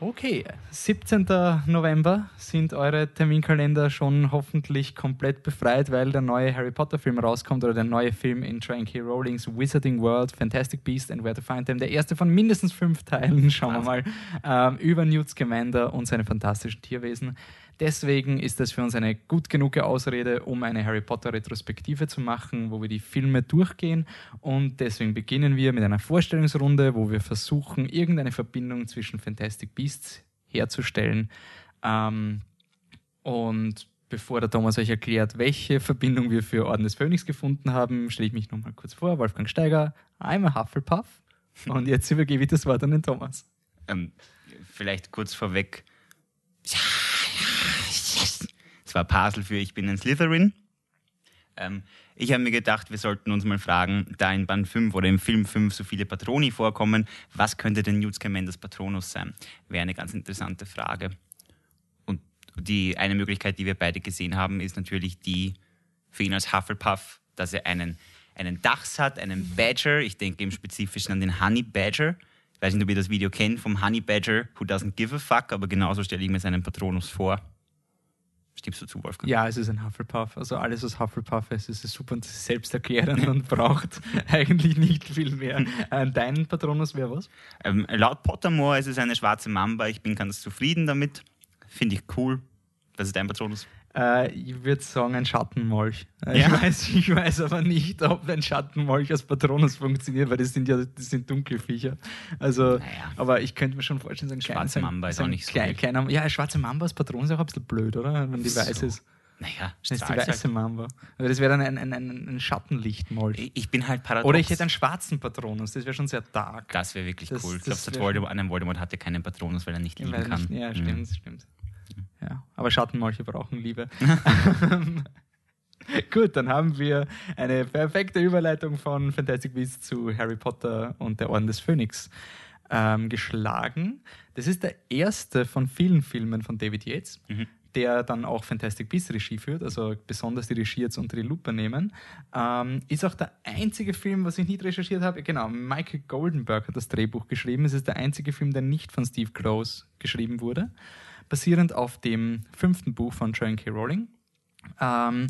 Okay, 17. November sind eure Terminkalender schon hoffentlich komplett befreit, weil der neue Harry Potter Film rauskommt oder der neue Film in Joanne K. Rowlings Wizarding World, Fantastic Beast and Where to Find Them, der erste von mindestens fünf Teilen, schauen wir mal, ähm, über Newt Scamander und seine fantastischen Tierwesen. Deswegen ist das für uns eine gut genug Ausrede, um eine Harry Potter Retrospektive zu machen, wo wir die Filme durchgehen. Und deswegen beginnen wir mit einer Vorstellungsrunde, wo wir versuchen, irgendeine Verbindung zwischen Fantastic Beasts herzustellen. Ähm, und bevor der Thomas euch erklärt, welche Verbindung wir für Orden des Phönix gefunden haben, stelle ich mich nochmal kurz vor. Wolfgang Steiger, I'm a Hufflepuff. Und jetzt übergebe ich das Wort an den Thomas. Ähm, vielleicht kurz vorweg. Ja war Pasel für Ich bin ein Slytherin. Ähm, ich habe mir gedacht, wir sollten uns mal fragen, da in Band 5 oder im Film 5 so viele Patroni vorkommen, was könnte denn Newt Scamanders Patronus sein? Wäre eine ganz interessante Frage. Und die eine Möglichkeit, die wir beide gesehen haben, ist natürlich die für ihn als Hufflepuff, dass er einen, einen Dachs hat, einen Badger. Ich denke im Spezifischen an den Honey Badger. Ich weiß nicht, ob ihr das Video kennt vom Honey Badger, who doesn't give a fuck, aber genauso stelle ich mir seinen Patronus vor. Stimmst du zu, Wolfgang? Ja, es ist ein Hufflepuff. Also alles, was Hufflepuff ist, ist super und selbsterklärend und braucht eigentlich nicht viel mehr. Äh, dein Patronus wäre was? Ähm, laut Pottermore ist es eine schwarze Mamba. Ich bin ganz zufrieden damit. Finde ich cool. Was ist dein Patronus? Äh, ich würde sagen, ein Schattenmolch. Äh, ja? Ich, weiß, ich weiß aber nicht, ob ein Schattenmolch als Patronus funktioniert, weil das sind ja das sind Dunkelviecher. Also, naja. aber ich könnte mir schon vorstellen, so ein schwarzer Mamba ist auch nicht so. Klein, kleiner, ja, ein schwarzer Mamba als Patronus ist auch ein bisschen blöd, oder? Wenn die so. weiß ist. Naja, das ist die weiße Mamba. Also das wäre dann ein, ein, ein, ein Schattenlichtmolch. Ich bin halt paradox. Oder ich hätte einen schwarzen Patronus, das wäre schon sehr dark. Das wäre wirklich das, cool. Ich glaube, Voldemort, Voldemort hatte keinen Patronus, weil er nicht lieben kann. Nicht, ja, stimmt, mhm. stimmt. Ja, aber Schattenmolche brauchen Liebe. Gut, dann haben wir eine perfekte Überleitung von Fantastic Beasts zu Harry Potter und der Orden des Phönix ähm, geschlagen. Das ist der erste von vielen Filmen von David Yates, mhm. der dann auch Fantastic Beasts Regie führt, also besonders die Regie jetzt unter die Lupe nehmen. Ähm, ist auch der einzige Film, was ich nicht recherchiert habe. Genau, Michael Goldenberg hat das Drehbuch geschrieben. Es ist der einzige Film, der nicht von Steve Close geschrieben wurde basierend auf dem fünften Buch von Joanne K. Rowling. Ähm,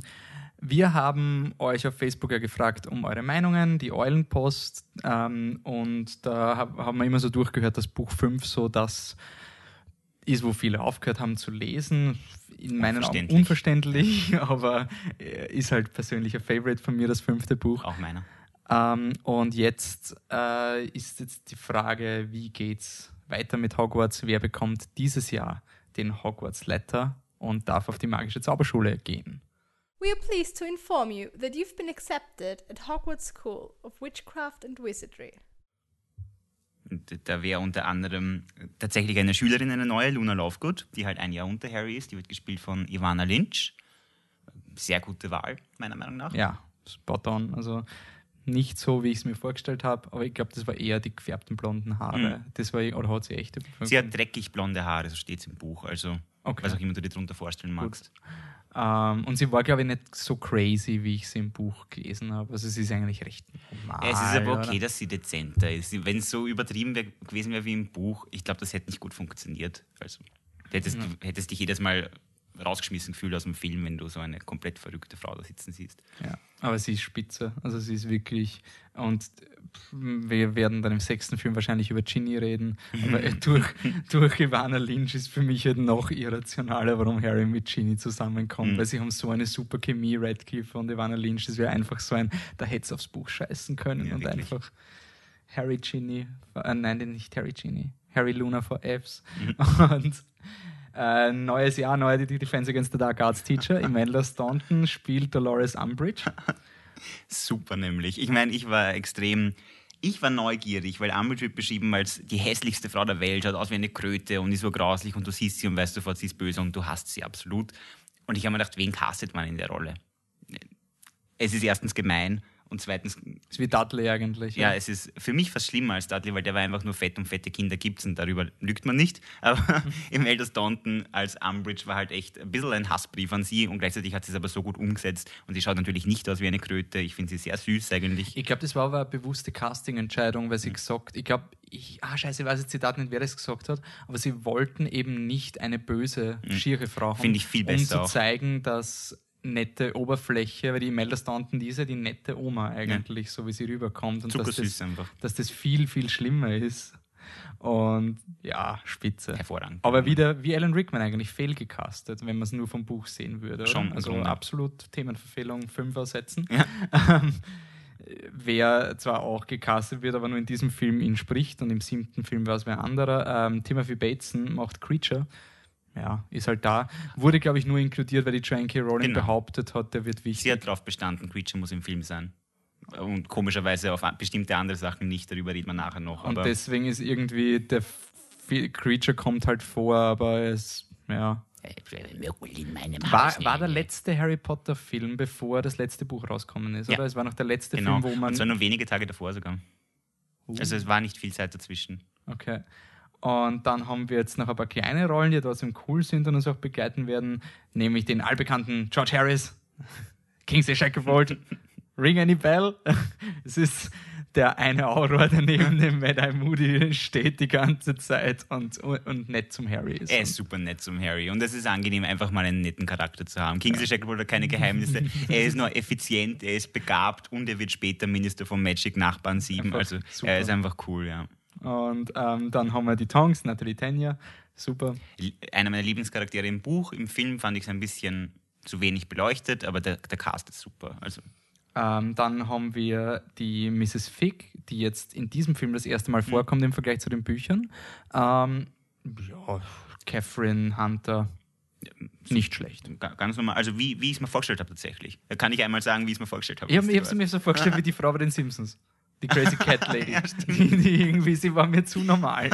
wir haben euch auf Facebook ja gefragt um eure Meinungen, die Eulenpost, ähm, und da haben wir immer so durchgehört, dass Buch 5 so das ist, wo viele aufgehört haben zu lesen. In meinen Augen unverständlich, aber äh, ist halt persönlicher Favorite von mir, das fünfte Buch. Auch meiner. Ähm, und jetzt äh, ist jetzt die Frage, wie geht's weiter mit Hogwarts? Wer bekommt dieses Jahr den Hogwarts Letter und darf auf die magische Zauberschule gehen. We are pleased to inform you that you've been accepted at Hogwarts School of Witchcraft and Wizardry. Da wäre unter anderem tatsächlich eine Schülerin, eine neue, Luna Lovegood, die halt ein Jahr unter Harry ist. Die wird gespielt von Ivana Lynch. Sehr gute Wahl, meiner Meinung nach. Ja, spot on. Also nicht so, wie ich es mir vorgestellt habe, aber ich glaube, das war eher die gefärbten blonden Haare. Mhm. Das war, oder hat sie echte? Sie hat dreckig blonde Haare, so steht es im Buch. Also, okay. was auch immer du dir darunter vorstellen magst. Ähm, und sie war, glaube ich, nicht so crazy, wie ich sie im Buch gelesen habe. Also, sie ist eigentlich recht normal. Ja, es ist aber okay, oder? dass sie dezenter ist. Wenn es so übertrieben wär, gewesen wäre wie im Buch, ich glaube, das hätte nicht gut funktioniert. Also, hättest, ja. du hättest dich jedes Mal rausgeschmissen gefühlt aus dem Film, wenn du so eine komplett verrückte Frau da sitzen siehst. Ja, aber sie ist spitze. Also sie ist wirklich. Und wir werden dann im sechsten Film wahrscheinlich über Ginny reden. Aber durch, durch Ivana Lynch ist für mich halt noch irrationaler, warum Harry mit Ginny zusammenkommt. Mhm. Weil sie haben so eine super Chemie, Radcliffe und Ivana Lynch. Das wäre einfach so ein, da hätte es aufs Buch scheißen können ja, und wirklich. einfach Harry Ginny, äh, nein, nicht Harry Ginny, Harry Luna for Fs. Mhm. Und äh, neues Jahr, neue Defense Against the Dark Arts Teacher. Imelda Staunton spielt Dolores Umbridge. Super nämlich. Ich meine, ich war extrem ich war neugierig, weil Umbridge wird beschrieben als die hässlichste Frau der Welt, schaut aus wie eine Kröte und ist so grauslich und du siehst sie und weißt sofort, sie ist böse und du hast sie absolut. Und ich habe mir gedacht, wen castet man in der Rolle? Es ist erstens gemein und zweitens. Ist wie Dudley eigentlich. Ja, ja, es ist für mich fast schlimmer als Dudley, weil der war einfach nur fett und fette Kinder gibt's und darüber lügt man nicht. Aber im Elders Staunton als Umbridge war halt echt ein bisschen ein Hassbrief an sie und gleichzeitig hat sie es aber so gut umgesetzt und sie schaut natürlich nicht aus wie eine Kröte. Ich finde sie sehr süß eigentlich. Ich glaube, das war aber eine bewusste Casting-Entscheidung, weil sie mhm. gesagt, ich glaube, ich, ah, scheiße, ich weiß jetzt Zitat nicht, wer das gesagt hat, aber sie wollten eben nicht eine böse, mhm. schiere Frau haben. Finde ich viel besser. Um zu zeigen, dass nette Oberfläche, weil die Imelda Staunton, die ist ja die nette Oma eigentlich, ja. so wie sie rüberkommt. Und dass das, einfach. dass das viel, viel schlimmer ist. Und ja, spitze. Hervorragend. Aber wieder wie Alan Rickman eigentlich fehlgecastet, wenn man es nur vom Buch sehen würde. Schon. Also absolut Themenverfehlung, Fünfer setzen. Ja. wer zwar auch gecastet wird, aber nur in diesem Film ihn spricht und im siebten Film war es wer anderer. Ähm, Timothy Bateson macht Creature ja, ist halt da. Wurde, glaube ich, nur inkludiert, weil die Joanne K. Rowling genau. behauptet hat, der wird wichtig. Sie hat darauf bestanden, Creature muss im Film sein. Und komischerweise auf bestimmte andere Sachen nicht, darüber reden wir nachher noch. Und deswegen ist irgendwie, der Creature kommt halt vor, aber es, ja. War, war der letzte Harry Potter Film, bevor das letzte Buch rausgekommen ist, ja. oder? Es war noch der letzte genau. Film, wo man. Es war nur wenige Tage davor sogar. Uh. Also es war nicht viel Zeit dazwischen. Okay. Und dann haben wir jetzt noch ein paar kleine Rollen, die trotzdem cool sind und uns auch begleiten werden, nämlich den allbekannten George Harris, Kingsley Shacklebolt, Ring Any Bell. Es ist der eine Auror, der neben dem Mad Eye Moody steht die ganze Zeit und, und nett zum Harry ist. Er ist super nett zum Harry und es ist angenehm, einfach mal einen netten Charakter zu haben. Kingsley Shacklebolt hat keine Geheimnisse. er ist nur effizient, er ist begabt und er wird später Minister von Magic Nachbarn 7. Also super. er ist einfach cool, ja. Und ähm, dann haben wir die Tongs, Natalie Tenya, super. Einer meiner Lieblingscharaktere im Buch, im Film fand ich es ein bisschen zu wenig beleuchtet, aber der, der Cast ist super. Also. Ähm, dann haben wir die Mrs. Fick, die jetzt in diesem Film das erste Mal mhm. vorkommt im Vergleich zu den Büchern. Ähm, ja, Catherine Hunter, nicht schlecht. Ganz normal. Also wie, wie ich es mir vorgestellt habe tatsächlich. Da kann ich einmal sagen, wie ich es mir vorgestellt habe. Ich habe es mir so vorgestellt wie die Frau bei den Simpsons die Crazy Cat Lady. ja, die, irgendwie, sie war mir zu normal.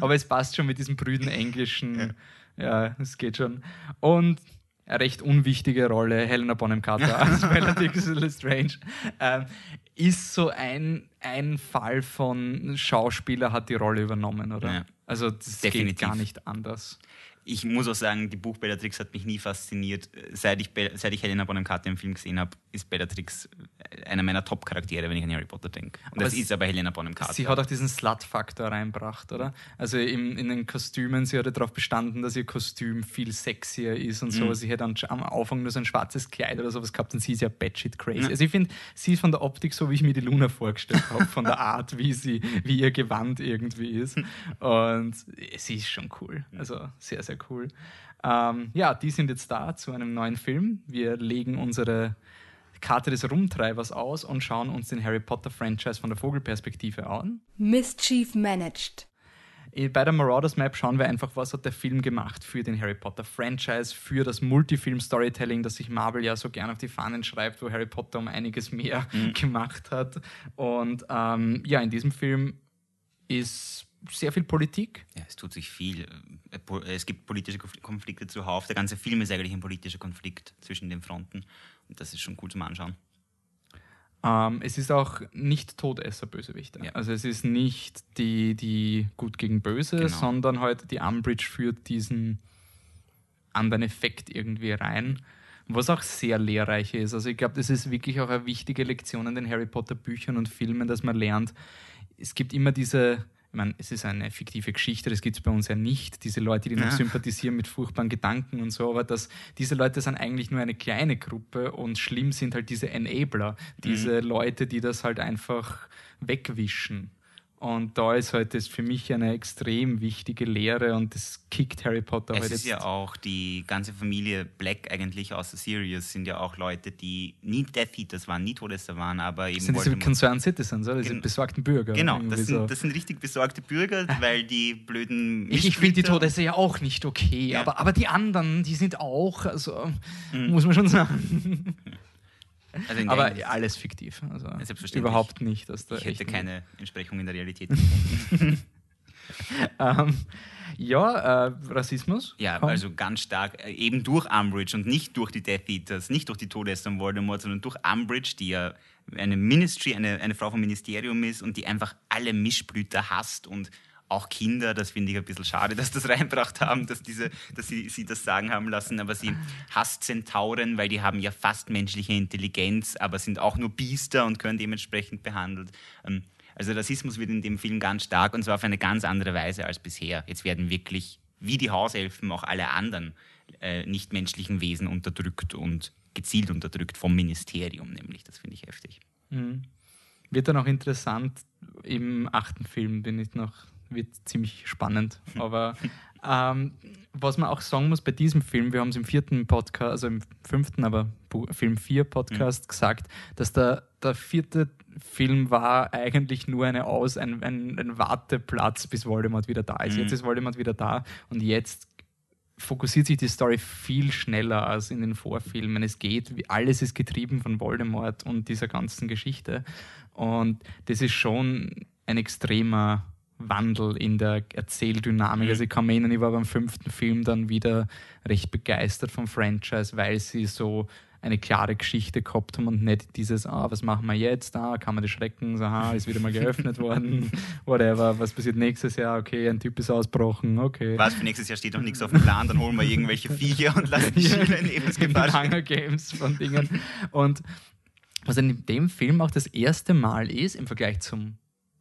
Aber es passt schon mit diesem brüden Englischen. Ja, es geht schon. Und eine recht unwichtige Rolle, Helena Bonham Carter als Bellatrix Lestrange, ähm, ist so ein, ein Fall von Schauspieler hat die Rolle übernommen, oder? Ja, also das Definitiv. geht gar nicht anders ich muss auch sagen, die Buch Bellatrix hat mich nie fasziniert. Seit ich, seit ich Helena Bonham Carter im Film gesehen habe, ist Bellatrix einer meiner Top-Charaktere, wenn ich an Harry Potter denke. Und aber das ist aber Helena Bonham Carter. Sie hat auch diesen Slut-Faktor reinbracht, oder? Also im, in den Kostümen, sie hat ja darauf bestanden, dass ihr Kostüm viel sexier ist und so. Mhm. Sie hätte am Anfang nur so ein schwarzes Kleid oder sowas gehabt und sie ist ja batshit crazy. Mhm. Also ich finde, sie ist von der Optik so, wie ich mir die Luna vorgestellt habe, von der Art, wie sie, wie ihr Gewand irgendwie ist. Und sie ist schon cool. Also sehr, sehr cool. Ähm, ja, die sind jetzt da zu einem neuen Film. Wir legen unsere Karte des Rumtreibers aus und schauen uns den Harry Potter Franchise von der Vogelperspektive an. Mischief Managed. Äh, bei der Marauders Map schauen wir einfach, was hat der Film gemacht für den Harry Potter Franchise, für das Multifilm-Storytelling, das sich Marvel ja so gerne auf die Fahnen schreibt, wo Harry Potter um einiges mehr mhm. gemacht hat. Und ähm, ja, in diesem Film ist sehr viel Politik. Ja, es tut sich viel. Äh, es gibt politische Konflikte zuhauf. Der ganze Film ist eigentlich ein politischer Konflikt zwischen den Fronten. Und das ist schon cool zum Anschauen. Ähm, es ist auch nicht Todesser-Bösewichter. Ja. Also es ist nicht die, die gut gegen böse, genau. sondern halt die Umbridge führt diesen anderen Effekt irgendwie rein. Was auch sehr lehrreich ist. Also ich glaube, das ist wirklich auch eine wichtige Lektion in den Harry Potter Büchern und Filmen, dass man lernt, es gibt immer diese ich meine, es ist eine fiktive Geschichte, das gibt es bei uns ja nicht, diese Leute, die ja. noch sympathisieren mit furchtbaren Gedanken und so, aber dass diese Leute sind eigentlich nur eine kleine Gruppe und schlimm sind halt diese Enabler, diese mhm. Leute, die das halt einfach wegwischen. Und da ist halt das für mich eine extrem wichtige Lehre und das kickt Harry Potter es halt ist ja auch die ganze Familie Black eigentlich aus der Series sind ja auch Leute, die nie Death Eaters waren, nie Todesser waren, aber eben. Das sind diese Concerned Citizens, oder? Diese besorgten Bürger. Genau, das sind, so. das sind richtig besorgte Bürger, weil die blöden. Ich, ich finde die Todesser ja auch nicht okay, ja. aber, aber die anderen, die sind auch, also mhm. muss man schon sagen. Also der Aber alles fiktiv. Also Selbstverständlich. überhaupt nicht. Dass da Ich hätte keine Entsprechung in der Realität gefunden. Ähm, ja, äh, Rassismus. Ja, Komm. also ganz stark, äh, eben durch Umbridge und nicht durch die Death Eaters, nicht durch die Todesser von Voldemort, sondern durch Umbridge, die ja eine Ministry, eine, eine Frau vom Ministerium ist und die einfach alle Mischblüter hasst und auch Kinder, das finde ich ein bisschen schade, dass das reinbracht haben, dass, diese, dass sie, sie das sagen haben lassen, aber sie hasst Zentauren, weil die haben ja fast menschliche Intelligenz, aber sind auch nur Biester und können dementsprechend behandelt. Ähm, Also Rassismus wird in dem Film ganz stark und zwar auf eine ganz andere Weise als bisher. Jetzt werden wirklich, wie die Hauselfen, auch alle anderen äh, nichtmenschlichen Wesen unterdrückt und gezielt unterdrückt vom Ministerium, nämlich. Das finde ich heftig. Mhm. Wird dann auch interessant, im achten Film bin ich noch, wird ziemlich spannend. Aber ähm, was man auch sagen muss bei diesem Film, wir haben es im vierten Podcast, also im fünften, aber Film 4 Podcast gesagt, dass der, der vierte Film war eigentlich nur eine Aus, ein, ein, ein Warteplatz, bis Voldemort wieder da ist. Mhm. Jetzt ist Voldemort wieder da und jetzt fokussiert sich die Story viel schneller als in den Vorfilmen. Es geht, alles ist getrieben von Voldemort und dieser ganzen Geschichte. Und das ist schon ein extremer Wandel in der Erzähldynamik. Mhm. Also ich kann mich erinnern, ich war beim fünften Film dann wieder recht begeistert vom Franchise, weil sie so eine klare Geschichte gehabt haben und nicht dieses, ah, was machen wir jetzt? Ah, kann man das schrecken? So, aha, ist wieder mal geöffnet worden. Whatever, was passiert nächstes Jahr? Okay, ein Typ ist ausbrochen, okay. Was für nächstes Jahr steht noch nichts auf dem Plan, dann holen wir irgendwelche Viecher und lassen die Schüler in Lebensgefahr. Hunger Games von Dingen. Und was in dem Film auch das erste Mal ist, im Vergleich zum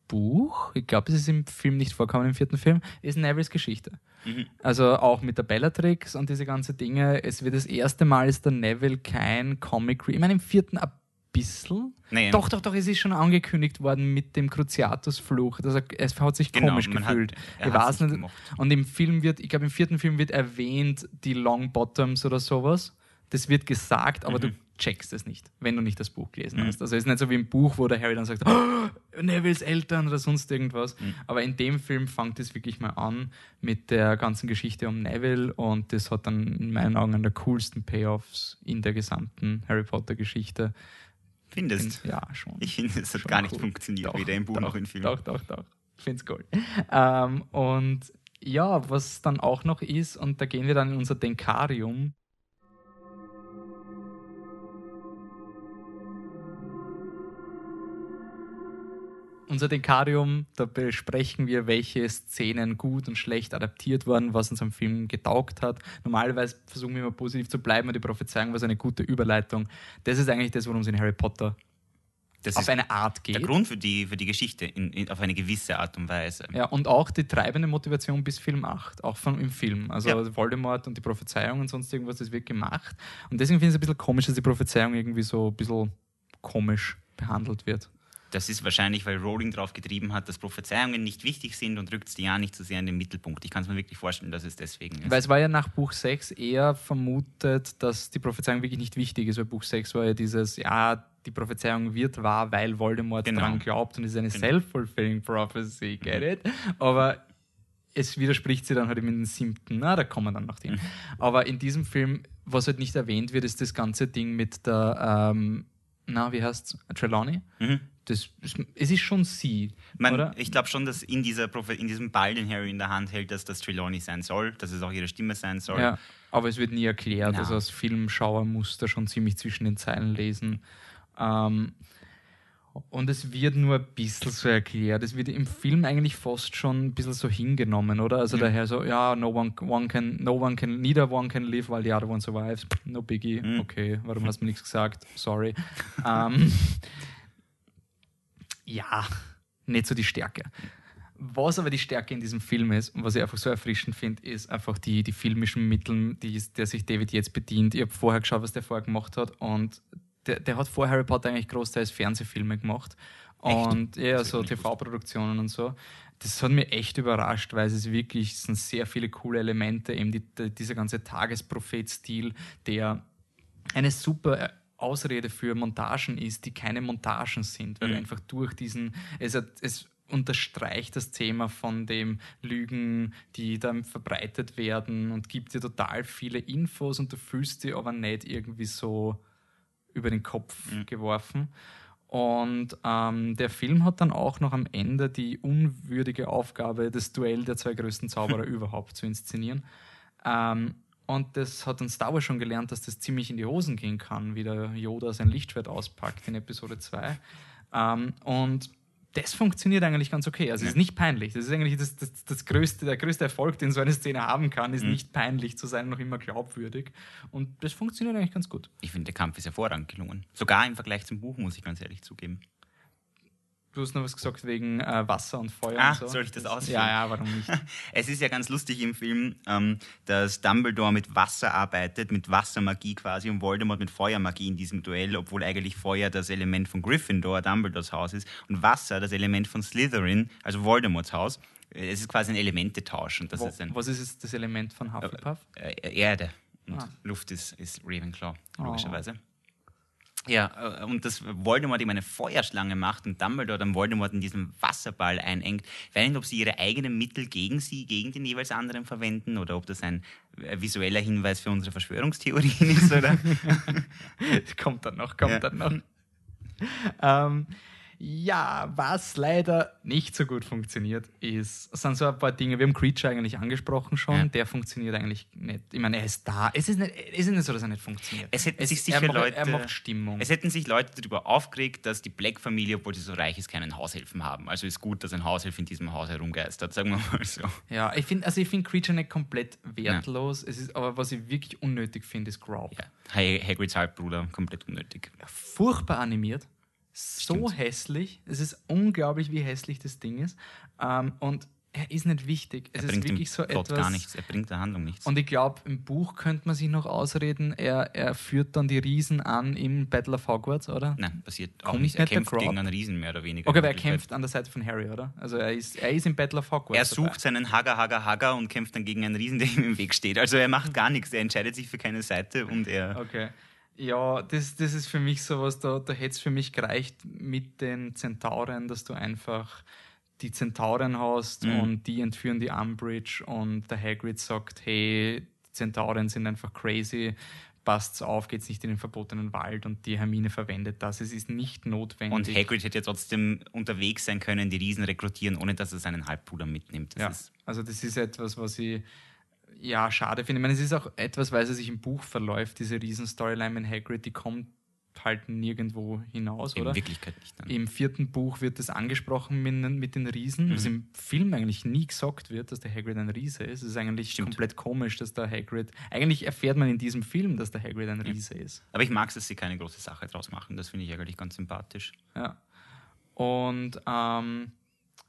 Buch, ich glaube, es ist im Film nicht vorkommen, im vierten Film, ist Nevilles Geschichte. Mhm. Also auch mit der Bellatrix und diese ganzen Dinge. Es wird das erste Mal ist der Neville kein Comic. Ich meine, im vierten ein bisschen. Nee. Doch, doch, doch, es ist schon angekündigt worden mit dem Cruciatus-Fluch. Also, es hat sich Genau, komisch hat- gefühlt. er ich weiß nicht. Und im Film wird, ich glaube, im vierten Film wird erwähnt, die Long Bottoms oder sowas. Das wird gesagt, aber du checkst es nicht, wenn du nicht das Buch gelesen Mhm. hast. Also es ist nicht so wie im Buch, wo der Harry dann sagt, oh, Nevilles Eltern oder sonst irgendwas. Mhm. Aber in dem Film fängt es wirklich mal an mit der ganzen Geschichte um Neville und das hat dann in meinen Augen einen der coolsten Payoffs in der gesamten Harry Potter Geschichte. Findest Ja, schon. Ich finde, es hat gar nicht cool. funktioniert, Doch, weder im Buch doch, noch im Film. Doch, doch, doch. Ich finde es cool. Ähm, und ja, was dann auch noch ist, und da gehen wir dann in unser Denkarium. Unser Denkarium, da besprechen wir, welche Szenen gut und schlecht adaptiert wurden, was uns am Film getaugt hat. Normalerweise versuchen wir immer positiv zu bleiben und die Prophezeiung war so eine gute Überleitung. Das ist eigentlich das, worum es in Harry Potter Das auf ist eine Art geht. der Grund für die, für die Geschichte, in, in, auf eine gewisse Art und Weise. Ja, und auch die treibende Motivation bis Film 8, auch von, im Film. Also Ja. Voldemort und die Prophezeiung und sonst irgendwas, das wird gemacht. Und deswegen finde ich es ein bisschen komisch, dass die Prophezeiung irgendwie so ein bisschen komisch behandelt wird. Das ist wahrscheinlich, weil Rowling darauf getrieben hat, dass Prophezeiungen nicht wichtig sind und rückt die ja nicht so sehr in den Mittelpunkt. Ich kann es mir wirklich vorstellen, dass es deswegen ist. Weil es war ja nach Buch 6 eher vermutet, dass die Prophezeiung wirklich nicht wichtig ist, weil Buch 6 war ja dieses, ja, die Prophezeiung wird wahr, weil Voldemort Genau. daran glaubt und es ist eine Genau. self-fulfilling prophecy, get it? Aber es widerspricht sie dann halt eben in den siebten, na, da kommen wir dann noch hin. Aber in diesem Film, was halt nicht erwähnt wird, ist das ganze Ding mit der, ähm, na, wie heißt's? Trelawney? Mhm. Das, es ist schon sie, Man, oder? Ich glaube schon, dass in, dieser in diesem Ball, den Harry in der Hand hält, dass das Trelawney sein soll, dass es auch ihre Stimme sein soll. Ja, aber es wird nie erklärt. Na. Also als Filmschauer muss da schon ziemlich zwischen den Zeilen lesen. Ähm, und es wird nur ein bisschen so erklärt. Es wird im Film eigentlich fast schon ein bisschen so hingenommen, oder? Also Mhm. daher so, ja, no one, one can, no one can, neither one can live while the other one survives. No biggie. Mhm. Okay, warum hast du mir nichts gesagt? Sorry. ähm, ja, nicht so die Stärke. Was aber die Stärke in diesem Film ist und was ich einfach so erfrischend finde, ist einfach die, die filmischen Mittel, die, der sich David jetzt bedient. Ich habe vorher geschaut, was der vorher gemacht hat und der, der hat vor Harry Potter eigentlich großteils Fernsehfilme gemacht Echt? und ja, Das so TV-Produktionen und so. Das hat mich echt überrascht, weil es wirklich es sind sehr viele coole Elemente, eben die, die, dieser ganze Tagesprophet-Stil, der eine super Ausrede für Montagen ist, die keine Montagen sind, weil Mhm. einfach durch diesen, es, hat, es unterstreicht das Thema von dem Lügen, die dann verbreitet werden und gibt dir total viele Infos und du fühlst dich aber nicht irgendwie so über den Kopf Mhm. geworfen. Und ähm, der Film hat dann auch noch am Ende die unwürdige Aufgabe, das Duell der zwei größten Zauberer überhaupt zu inszenieren. Ähm, und das hat uns Star Wars schon gelernt, dass das ziemlich in die Hosen gehen kann, wie der Yoda sein Lichtschwert auspackt in Episode 2. Ähm, und das funktioniert eigentlich ganz okay. Also es ist nicht peinlich. Das ist eigentlich das, das, das größte, der größte Erfolg, den so eine Szene haben kann, ist nicht peinlich zu sein, noch immer glaubwürdig. Und das funktioniert eigentlich ganz gut. Ich finde, der Kampf ist hervorragend gelungen. Sogar im Vergleich zum Buch, muss ich ganz ehrlich zugeben. Du hast noch was gesagt wegen äh, Wasser und Feuer Ah, und so. soll ich das ausführen? Ja, ja, warum nicht? Es ist ja ganz lustig im Film, ähm, dass Dumbledore mit Wasser arbeitet, mit Wassermagie quasi und Voldemort mit Feuermagie in diesem Duell, obwohl eigentlich Feuer das Element von Gryffindor, Dumbledores Haus ist, und Wasser das Element von Slytherin, also Voldemorts Haus. Es ist quasi ein Elementetausch und das Wo, ist ein was ist jetzt das Element von Hufflepuff? äh, Erde und Ah. Luft ist, ist Ravenclaw, Oh. Ja, äh, und dass Voldemort ihm eine Feuerschlange macht und Dumbledore dann Voldemort in diesen Wasserball einengt. Ich weiß nicht, ob sie ihre eigenen Mittel gegen sie, gegen den jeweils anderen verwenden oder ob das ein äh, visueller Hinweis für unsere Verschwörungstheorien ist. Oder? kommt dann noch, kommt Ja. dann noch. ähm, ja, was leider nicht so gut funktioniert, ist, sind so ein paar Dinge. Wir haben Creature eigentlich angesprochen schon. Ja. Der funktioniert eigentlich nicht. Ich meine, er ist da. Es ist nicht, es ist nicht so, dass er nicht funktioniert. Es hätten sich sicher er macht, Leute- Er macht Stimmung. Es hätten sich Leute darüber aufgeregt, dass die Black-Familie, obwohl sie so reich ist, keinen Haushilfen haben. Also ist gut, dass ein Haushilfe in diesem Haus herumgeistert, sagen wir mal so. ja, ich finde also ich Creature nicht komplett wertlos. Es ist, aber was ich wirklich unnötig finde, ist Growth. Ja. Hag- Hagrids Halbbruder, komplett unnötig. furchtbar animiert. So Stimmt. hässlich. Es ist unglaublich, wie hässlich das Ding ist. Ähm, und er ist nicht wichtig. Es Er ist bringt dem wirklich so Plot etwas. gar nichts, er bringt der Handlung nichts. Und ich glaube, im Buch könnte man sich noch ausreden, er, er führt dann die Riesen an im Battle of Hogwarts, oder? Nein, passiert auch Kommt nicht. Er nicht kämpft gegen einen Riesen mehr oder weniger. Okay, aber er kämpft an der Seite von Harry, oder? Also er ist, er ist im Battle of Hogwarts. Er dabei. sucht seinen Hager, Hager, Hager und kämpft dann gegen einen Riesen, der ihm im Weg steht. Also er macht gar nichts. Er entscheidet sich für keine Seite und er. Okay. Ja, das, das ist für mich sowas, da, da hätte es für mich gereicht mit den Zentauren, dass du einfach die Zentauren hast Mhm. und die entführen die Umbridge und der Hagrid sagt, hey, die Zentauren sind einfach crazy, passt's auf, geht's nicht in den verbotenen Wald und die Hermine verwendet das. Es ist nicht notwendig. Und Hagrid hätte ja trotzdem unterwegs sein können, die Riesen rekrutieren, ohne dass er seinen Halbbruder mitnimmt. Das Ja, ist, also das ist etwas, was ich ja schade finde. Ich meine, es ist auch etwas, weil es sich im Buch verläuft, diese Riesen-Storyline mit Hagrid, die kommt halt nirgendwo hinaus, in oder? Wirklichkeit nicht. Dann. Im vierten Buch wird das angesprochen mit, den- mit den Riesen, was im Film eigentlich nie gesagt wird, dass der Hagrid ein Riese ist. Es ist eigentlich Stimmt. komplett komisch, dass der Hagrid. Eigentlich erfährt man in diesem Film, dass der Hagrid ein Riese ist. Aber ich mag es, dass sie keine große Sache draus machen. Das finde ich eigentlich ganz sympathisch. Ja. Und ähm,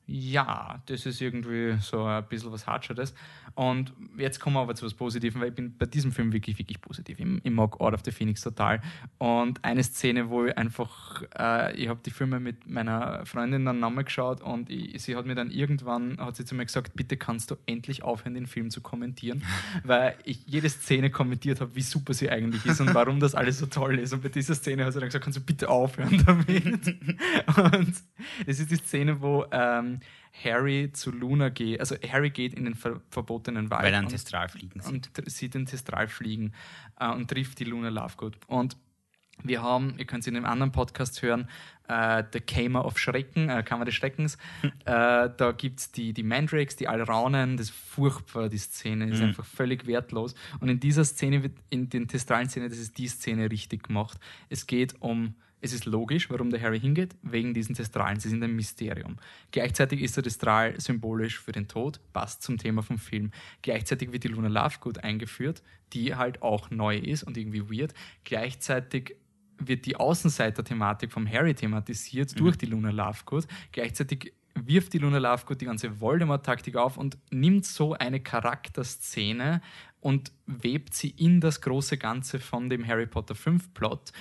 ja, das ist irgendwie so ein bisschen was Hartschattes. Und jetzt kommen wir aber zu was Positivem, weil ich bin bei diesem Film wirklich, wirklich positiv. Ich, ich mag Out of the Phoenix total. Und eine Szene, wo ich einfach, äh, ich habe die Filme mit meiner Freundin dann nochmal geschaut und ich, sie hat mir dann irgendwann, hat sie zu mir gesagt, bitte kannst du endlich aufhören, den Film zu kommentieren, weil ich jede Szene kommentiert habe, wie super sie eigentlich ist und warum das alles so toll ist. Und bei dieser Szene hat sie dann gesagt, kannst du bitte aufhören damit. und es ist die Szene, wo ähm, Harry zu Luna geht, also Harry geht in den ver verbotenen Wald Weil er Testral fliegen sieht. und sieht den Testral fliegen äh, und trifft die Luna Lovegood. Und wir haben, ihr könnt es in einem anderen Podcast hören, äh, The Kamer of Schrecken, äh, Kammer des Schreckens. äh, da gibt es die, die Mandrakes, die Alraunen, das ist furchtbar, die Szene, ist Mhm. einfach völlig wertlos. Und in dieser Szene, wird, in den testralen Szene, das ist die Szene richtig gemacht. Es geht um, es ist logisch, warum der Harry hingeht, wegen diesen Testralen. Sie sind ein Mysterium. Gleichzeitig ist der Testral symbolisch für den Tod, passt zum Thema vom Film. Gleichzeitig wird die Luna Lovegood eingeführt, die halt auch neu ist und irgendwie weird. Gleichzeitig wird die Außenseiter-Thematik vom Harry thematisiert durch die Luna Lovegood. Gleichzeitig wirft die Luna Lovegood die ganze Voldemort-Taktik auf und nimmt so eine Charakterszene und webt sie in das große Ganze von dem Harry Potter 5-Plot.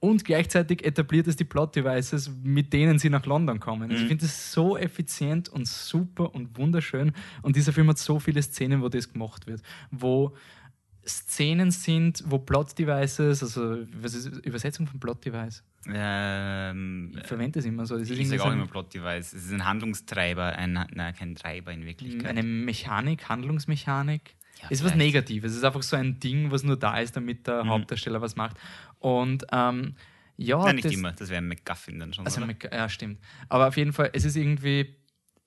Und gleichzeitig etabliert es die Plot-Devices, mit denen sie nach London kommen. Also ich finde das so effizient und super und wunderschön. Und dieser Film hat so viele Szenen, wo das gemacht wird. Wo Szenen sind, wo Plot-Devices, also was ist Übersetzung von Plot-Device? Ähm, Ich verwende es immer so. Das ich sage auch immer Plot-Device. Es ist ein Handlungstreiber, ein, nein, kein Treiber in Wirklichkeit. eine Mechanik, Handlungsmechanik. Ja, ist was. Negatives. Es ist einfach so ein Ding, was nur da ist, damit der Mhm. Hauptdarsteller was macht. Und ähm, ja, Nein, nicht das, immer. Das wäre ein McGuffin dann schon. Also? Mac- ja, stimmt. Aber auf jeden Fall, es ist irgendwie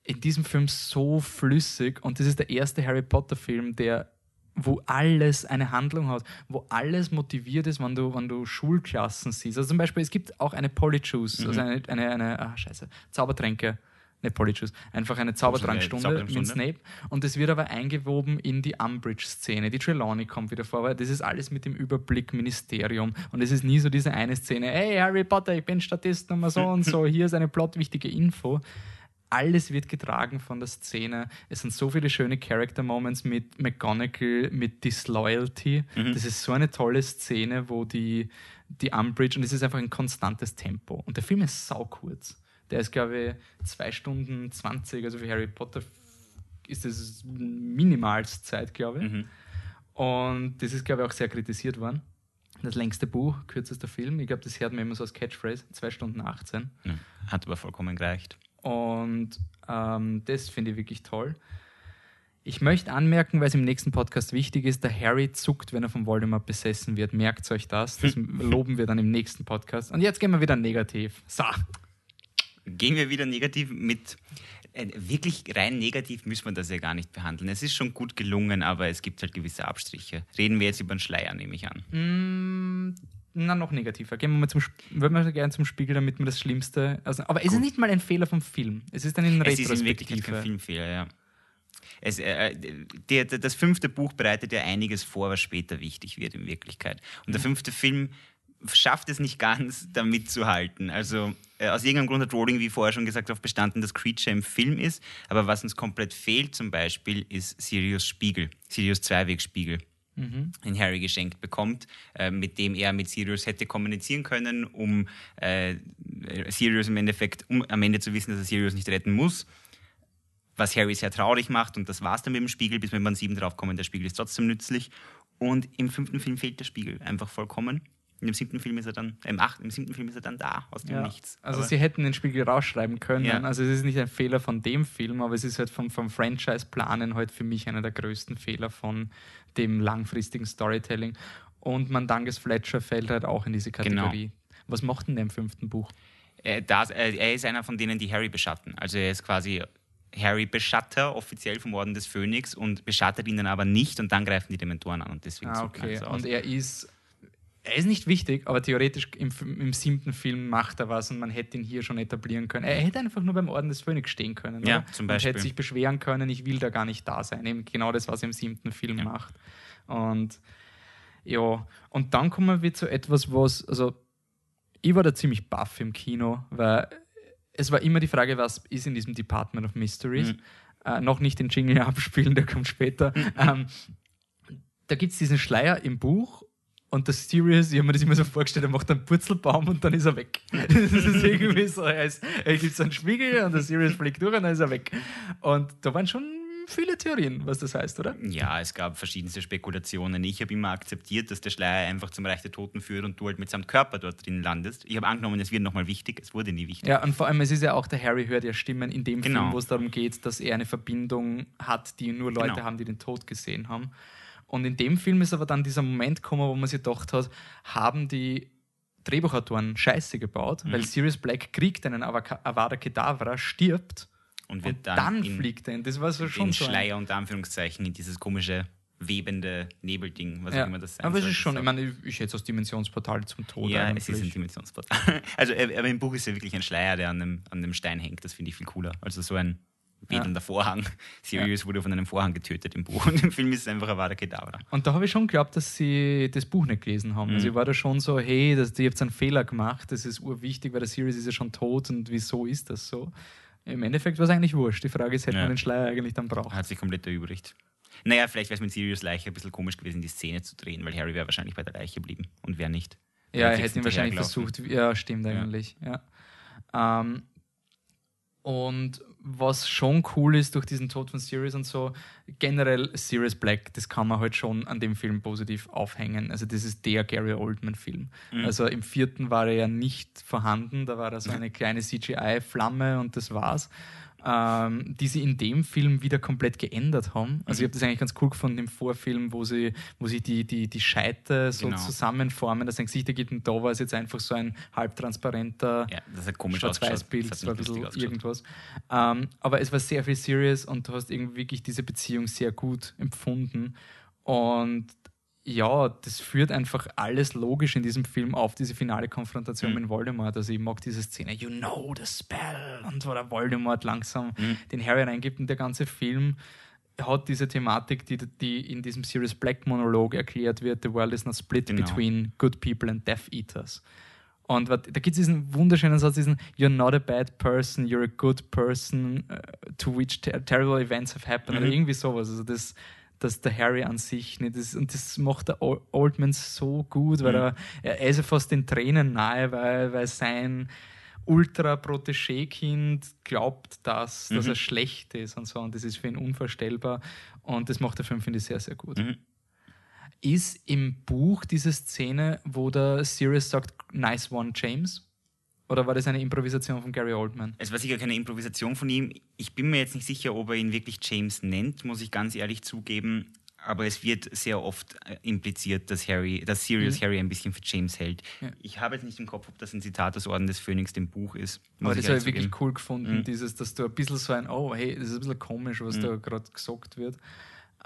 in diesem Film so flüssig und das ist der erste Harry Potter-Film, der wo alles eine Handlung hat, wo alles motiviert ist, wenn du, wenn du Schulklassen siehst. Also zum Beispiel, es gibt auch eine Polyjuice, Mhm. also eine, eine, eine ah, scheiße, Zaubertränke, nicht Polyjuice, einfach eine Zaubertrankstunde mit Zaubertrankstunde. Snape und das wird aber eingewoben in die Umbridge-Szene. Die Trelawney kommt wieder vor, weil das ist alles mit dem Überblick Ministerium und es ist nie so diese eine Szene, hey Harry Potter, ich bin Statist Nummer so und so, hier ist eine plotwichtige Info. Alles wird getragen von der Szene. Es sind so viele schöne Character-Moments mit McGonagall, mit Disloyalty. Das ist so eine tolle Szene, wo die, die Umbridge, und es ist einfach ein konstantes Tempo. Und der Film ist sau kurz. Der ist, glaube ich, zwei Stunden 20, also für Harry Potter ist das Minimalszeit, glaube ich. Mhm. Und das ist, glaube ich, auch sehr kritisiert worden. Das längste Buch, kürzester Film. Ich glaube, das hört man immer so als Catchphrase, 2 Stunden 18. Ja, Hat aber vollkommen gereicht. Und ähm, das finde ich wirklich toll. Ich möchte anmerken, weil es im nächsten Podcast wichtig ist, der Harry zuckt, wenn er von Voldemort besessen wird. Merkt euch das. Das loben wir dann im nächsten Podcast. Und jetzt gehen wir wieder negativ. So. Gehen wir wieder negativ mit. Äh, wirklich rein negativ müssen wir das ja gar nicht behandeln. Es ist schon gut gelungen, aber es gibt halt gewisse Abstriche. Reden wir jetzt über den Schleier, nehme ich an. Mm, na, noch negativer. Gehen wir mal zum, würden wir gerne zum Spiegel, damit wir das Schlimmste. Also, aber es ist nicht mal ein Fehler vom Film. Es ist dann in Es ist in Wirklichkeit Retrospektive. kein Filmfehler, ja. Es, äh, der, der, das fünfte Buch bereitet ja einiges vor, was später wichtig wird in Wirklichkeit. Und der fünfte Film schafft es nicht ganz, da mitzuhalten. Also äh, aus irgendeinem Grund hat Rowling, wie vorher schon gesagt, darauf bestanden, dass Creature im Film ist. Aber was uns komplett fehlt zum Beispiel, ist Sirius Spiegel, Sirius Zweiwegspiegel den Harry geschenkt bekommt, äh, mit dem er mit Sirius hätte kommunizieren können, um äh, Sirius im Endeffekt, um am Ende zu wissen, dass er Sirius nicht retten muss. Was Harry sehr traurig macht und das war's dann mit dem Spiegel, bis wir beim sieben draufkommen, der Spiegel ist trotzdem nützlich. Und im fünften Film fehlt der Spiegel einfach vollkommen. In dem siebten Film ist er dann, im achten, im siebten Film ist er dann da, aus dem Ja. Nichts. Also Aber- sie hätten den Spiegel rausschreiben können. Ja. Also es ist nicht ein Fehler von dem Film, aber es ist halt vom, vom Franchise-Planen halt für mich einer der größten Fehler von dem langfristigen Storytelling. Und Mandanges Fletcher fällt halt auch in diese Genau. Kategorie. Was macht denn der im fünften Buch? Äh, das, äh, er ist einer von denen, die Harry beschatten. Also er ist quasi Harry-Beschatter, offiziell vom Orden des Phönix, und beschattet ihn dann aber nicht und dann greifen die Dementoren an und deswegen Ah, okay. aus. Und er ist. Er ist nicht wichtig, aber theoretisch im, im siebten Film macht er was und man hätte ihn hier schon etablieren können. Er hätte einfach nur beim Orden des Phönix stehen können. Ja, oder? zum Und Beispiel. hätte sich beschweren können, ich will da gar nicht da sein. Eben genau das, was er im siebten Film Ja. macht. Und ja, und dann kommen wir zu etwas, was, also ich war da ziemlich baff im Kino, weil es war immer die Frage, was ist in diesem Department of Mysteries. Mhm. Äh, noch nicht den Jingle abspielen, der kommt später. ähm, da gibt es diesen Schleier im Buch und der Sirius, ich habe mir das immer so vorgestellt, er macht einen Purzelbaum und dann ist er weg. Das ist irgendwie so, er, ist, er gibt einen Spiegel und der Sirius fliegt durch und dann ist er weg. Und da waren schon viele Theorien, was das heißt, oder? Ja, es gab verschiedenste Spekulationen. Ich habe immer akzeptiert, dass der Schleier einfach zum Reich der Toten führt und du halt mitsamt Körper dort drin landest. Ich habe angenommen, es wird nochmal wichtig. Es wurde nie wichtig. Ja, und vor allem, es ist ja auch, der Harry hört ja Stimmen in dem Genau. Film, wo es darum geht, dass er eine Verbindung hat, die nur Leute Genau. haben, die den Tod gesehen haben. Und in dem Film ist aber dann dieser Moment gekommen, wo man sich gedacht hat, haben die Drehbuchautoren Scheiße gebaut, Mhm. weil Sirius Black kriegt einen Avada Kedavra, stirbt Und wird und dann, dann, in, fliegt er. Das war so den schon so. ein- Schleier unter Anführungszeichen in dieses komische webende Nebelding, was auch Ja. immer das sein Aber es soll. ist schon, ich meine, ich, ich schätze aus Dimensionsportal zum Tod. Ja, eigentlich. es ist ein Dimensionsportal. Also, äh, aber im Buch ist ja wirklich ein Schleier, der an dem, an dem Stein hängt. Das finde ich viel cooler. Also so ein wedelnder Vorhang. Sirius wurde von einem Vorhang getötet im Buch und im Film ist es einfach Avada Kedavra. Und da habe ich schon geglaubt, dass sie das Buch nicht gelesen haben. Mhm. Also ich war da schon so, hey, das, ihr habt einen Fehler gemacht, das ist urwichtig, weil der Series ist ja schon tot und wieso ist das so? Im Endeffekt war es eigentlich wurscht. Die Frage ist, hätte Ja. man den Schleier eigentlich dann braucht? Hat sich komplett erübrigt. Naja, vielleicht wäre es mit Sirius Leiche ein bisschen komisch gewesen, die Szene zu drehen, weil Harry wäre wahrscheinlich bei der Leiche geblieben und wer nicht. Ja, er hätte ihn wahrscheinlich versucht. Ja, stimmt eigentlich. Ja. Ähm, und was schon cool ist durch diesen Tod von Sirius und so, generell Sirius Black, das kann man halt schon an dem Film positiv aufhängen. Also das ist der Gary Oldman-Film. Mhm. Also im vierten war er ja nicht vorhanden, da war da so eine kleine CGI-Flamme und das war's. Ähm, die sie in dem Film wieder komplett geändert haben. Also Mhm. ich habe das eigentlich ganz cool gefunden im Vorfilm, wo sie, wo sie die, die, die Scheite so Genau. zusammenformen, dass ein Gesicht ergibt und da war es jetzt einfach so ein halbtransparenter Ja, das hat komisch ausgeschaut. Schwarz-Weiß-Bild, hat ein bisschen irgendwas. Ähm, aber es war sehr viel serious und du hast irgendwie wirklich diese Beziehung sehr gut empfunden. Und ja, das führt einfach alles logisch in diesem Film auf diese finale Konfrontation Mhm. mit Voldemort. Also ich mag diese Szene, you know the spell, und wo der Voldemort langsam Mhm. den Harry reingibt und der ganze Film hat diese Thematik, die, die in diesem Sirius Black Monolog erklärt wird, the world is not split Genau. between good people and Death Eaters. Und da gibt es diesen wunderschönen Satz, diesen You're not a bad person, you're a good person, uh, to which ter terrible events have happened. Mhm. Oder irgendwie sowas. Also das, dass der Harry an sich nicht ist. Und das macht der Ol- Oldman so gut, weil Mhm. er, er ist ja fast den Tränen nahe, weil, weil sein Ultra-Protégé-Kind glaubt, dass, dass Mhm. er schlecht ist und so. Und das ist für ihn unvorstellbar. Und das macht der Film, finde ich, sehr, sehr gut. Mhm. Ist im Buch diese Szene, wo der Sirius sagt, nice one, James? Oder war das eine Improvisation von Gary Oldman? Es war sicher keine Improvisation von ihm. Ich bin mir jetzt nicht sicher, ob er ihn wirklich James nennt, muss ich ganz ehrlich zugeben. Aber es wird sehr oft äh, impliziert, dass Harry, dass Sirius Mhm. Harry ein bisschen für James hält. Ja. Ich habe jetzt nicht im Kopf, ob das ein Zitat aus Orden des Phönix dem Buch ist. Aber das habe ich wirklich cool gefunden, Mhm. dieses, dass du ein bisschen so ein, oh, hey, das ist ein bisschen komisch, was Mhm. da gerade gesagt wird.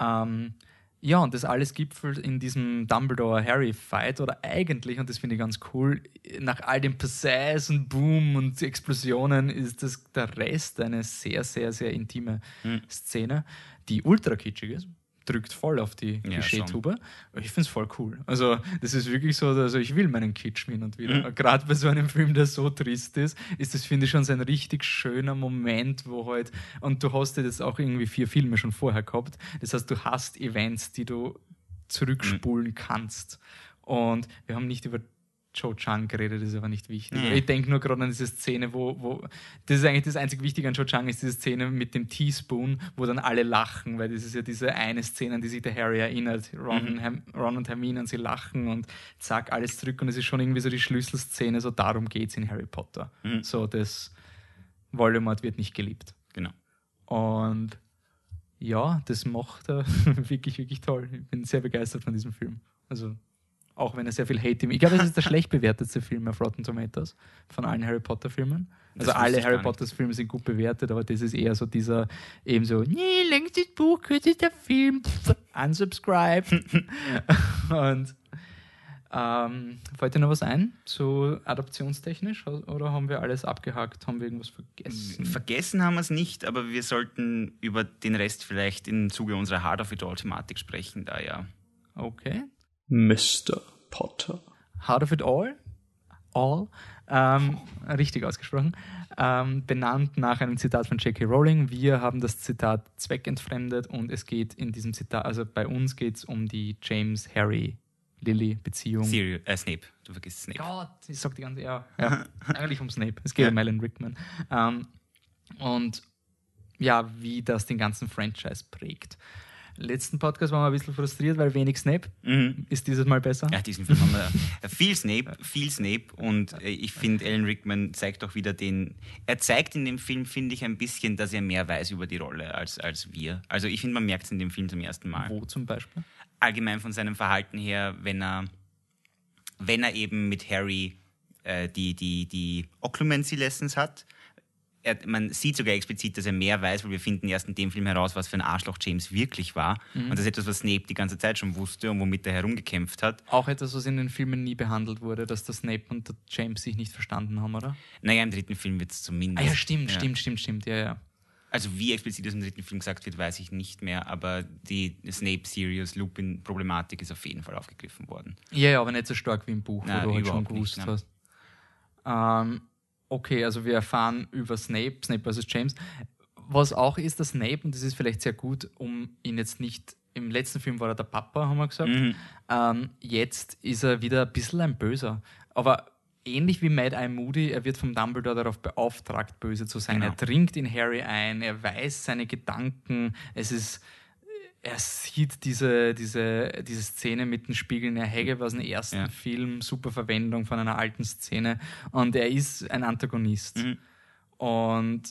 Ähm, ja, und das alles gipfelt in diesem Dumbledore-Harry-Fight oder eigentlich, und das finde ich ganz cool, nach all dem Pizzazz und Boom und Explosionen ist das der Rest eine sehr, sehr, sehr intime Mhm. Szene, die ultra kitschig ist. Drückt voll auf die Ja, Klischeetube. Ich finde es voll cool. Also, das ist wirklich so, also ich will meinen Kitsch hin und wieder. Mhm. Gerade bei so einem Film, der so trist ist, ist das, finde ich, schon so ein richtig schöner Moment, wo halt, und du hast ja jetzt auch irgendwie vier Filme schon vorher gehabt. Das heißt, du hast Events, die du zurückspulen kannst. Und wir haben nicht über Joe Chang geredet, ist aber nicht wichtig. Mhm. Ich denke nur gerade an diese Szene, wo, wo, das ist eigentlich das einzig Wichtige an Joe Chang, ist diese Szene mit dem Teaspoon, wo dann alle lachen, weil das ist ja diese eine Szene, an die sich der Harry erinnert. Ron, Mhm. und, Herm- Ron und Hermine und sie lachen und zack, alles zurück und es ist schon irgendwie so die Schlüsselszene, so darum geht es in Harry Potter. Mhm. So, das Voldemort wird nicht geliebt. Genau. Und ja, das macht er wirklich, wirklich toll. Ich bin sehr begeistert von diesem Film. Also, auch wenn er sehr viel Hate im. Ich glaube, es ist der schlecht bewertetste Film auf Rotten Tomatoes von allen Harry Potter-Filmen. Das Also, wusste alle Harry gar nicht. Potter-Filme sind gut bewertet, aber das ist eher so dieser, eben so, nee, längstes Buch, kürzester Film, pff, unsubscribe. Und ähm, fällt dir noch was ein, so adaptionstechnisch? Oder haben wir alles abgehakt? Haben wir irgendwas vergessen? Vergessen haben wir es nicht, aber wir sollten über den Rest vielleicht im Zuge unserer Hard of It All-Thematik sprechen, da ja. Okay. Mr. Potter. Heart of It All, All, ähm, richtig ausgesprochen, ähm, benannt nach einem Zitat von J.K. Rowling. Wir haben das Zitat zweckentfremdet und es geht in diesem Zitat, also bei uns geht es um die James-Harry-Lily-Beziehung. Sirius, äh, Snape, du vergisst Snape. Gott, ich sag die ganze, ja, ja eigentlich um Snape. Es geht um Alan Rickman. Ähm, und ja, wie das den ganzen Franchise prägt. Letzten Podcast waren wir ein bisschen frustriert, weil wenig Snape. Mhm. Ist dieses Mal besser? Ja, diesen Film haben wir viel Snape, viel Snape und äh, ich finde, Alan Rickman zeigt auch wieder den. Er zeigt in dem Film, finde ich, ein bisschen, dass er mehr weiß über die Rolle als, als wir. Also ich finde, man merkt es in dem Film zum ersten Mal. Wo zum Beispiel? Allgemein von seinem Verhalten her, wenn er, wenn er eben mit Harry äh, die, die, die Occlumency Lessons hat. Er, man sieht sogar explizit, dass er mehr weiß, weil wir finden erst in dem Film heraus, was für ein Arschloch James wirklich war. Und das ist etwas, was Snape die ganze Zeit schon wusste und womit er herumgekämpft hat. Auch etwas, was in den Filmen nie behandelt wurde, dass der Snape und der James sich nicht verstanden haben, oder? Naja, im dritten Film wird es zumindest. Ah ja, stimmt, Ja. stimmt, stimmt, stimmt, ja, ja. Also wie explizit es im dritten Film gesagt wird, weiß ich nicht mehr, aber die Snape-Sirius-Lupin-Problematik ist auf jeden Fall aufgegriffen worden. Ja, ja, aber nicht so stark wie im Buch, Na, wo du halt schon nicht, gewusst nein. hast. Ähm, okay, also wir erfahren über Snape, Snape versus James. Was auch ist, der Snape, und das ist vielleicht sehr gut, um ihn jetzt nicht, im letzten Film war er der Papa, haben wir gesagt. Mhm. Ähm, jetzt ist er wieder ein bisschen ein Böser. Aber ähnlich wie Mad Eye Moody, er wird vom Dumbledore darauf beauftragt, böse zu sein. Genau. Er dringt in Harry ein, er weiß seine Gedanken. Es ist, er sieht diese, diese, diese Szene mit den Spiegeln der Hegge aus dem ersten Ja. Film, super Verwendung von einer alten Szene. Und er ist ein Antagonist. Mhm. Und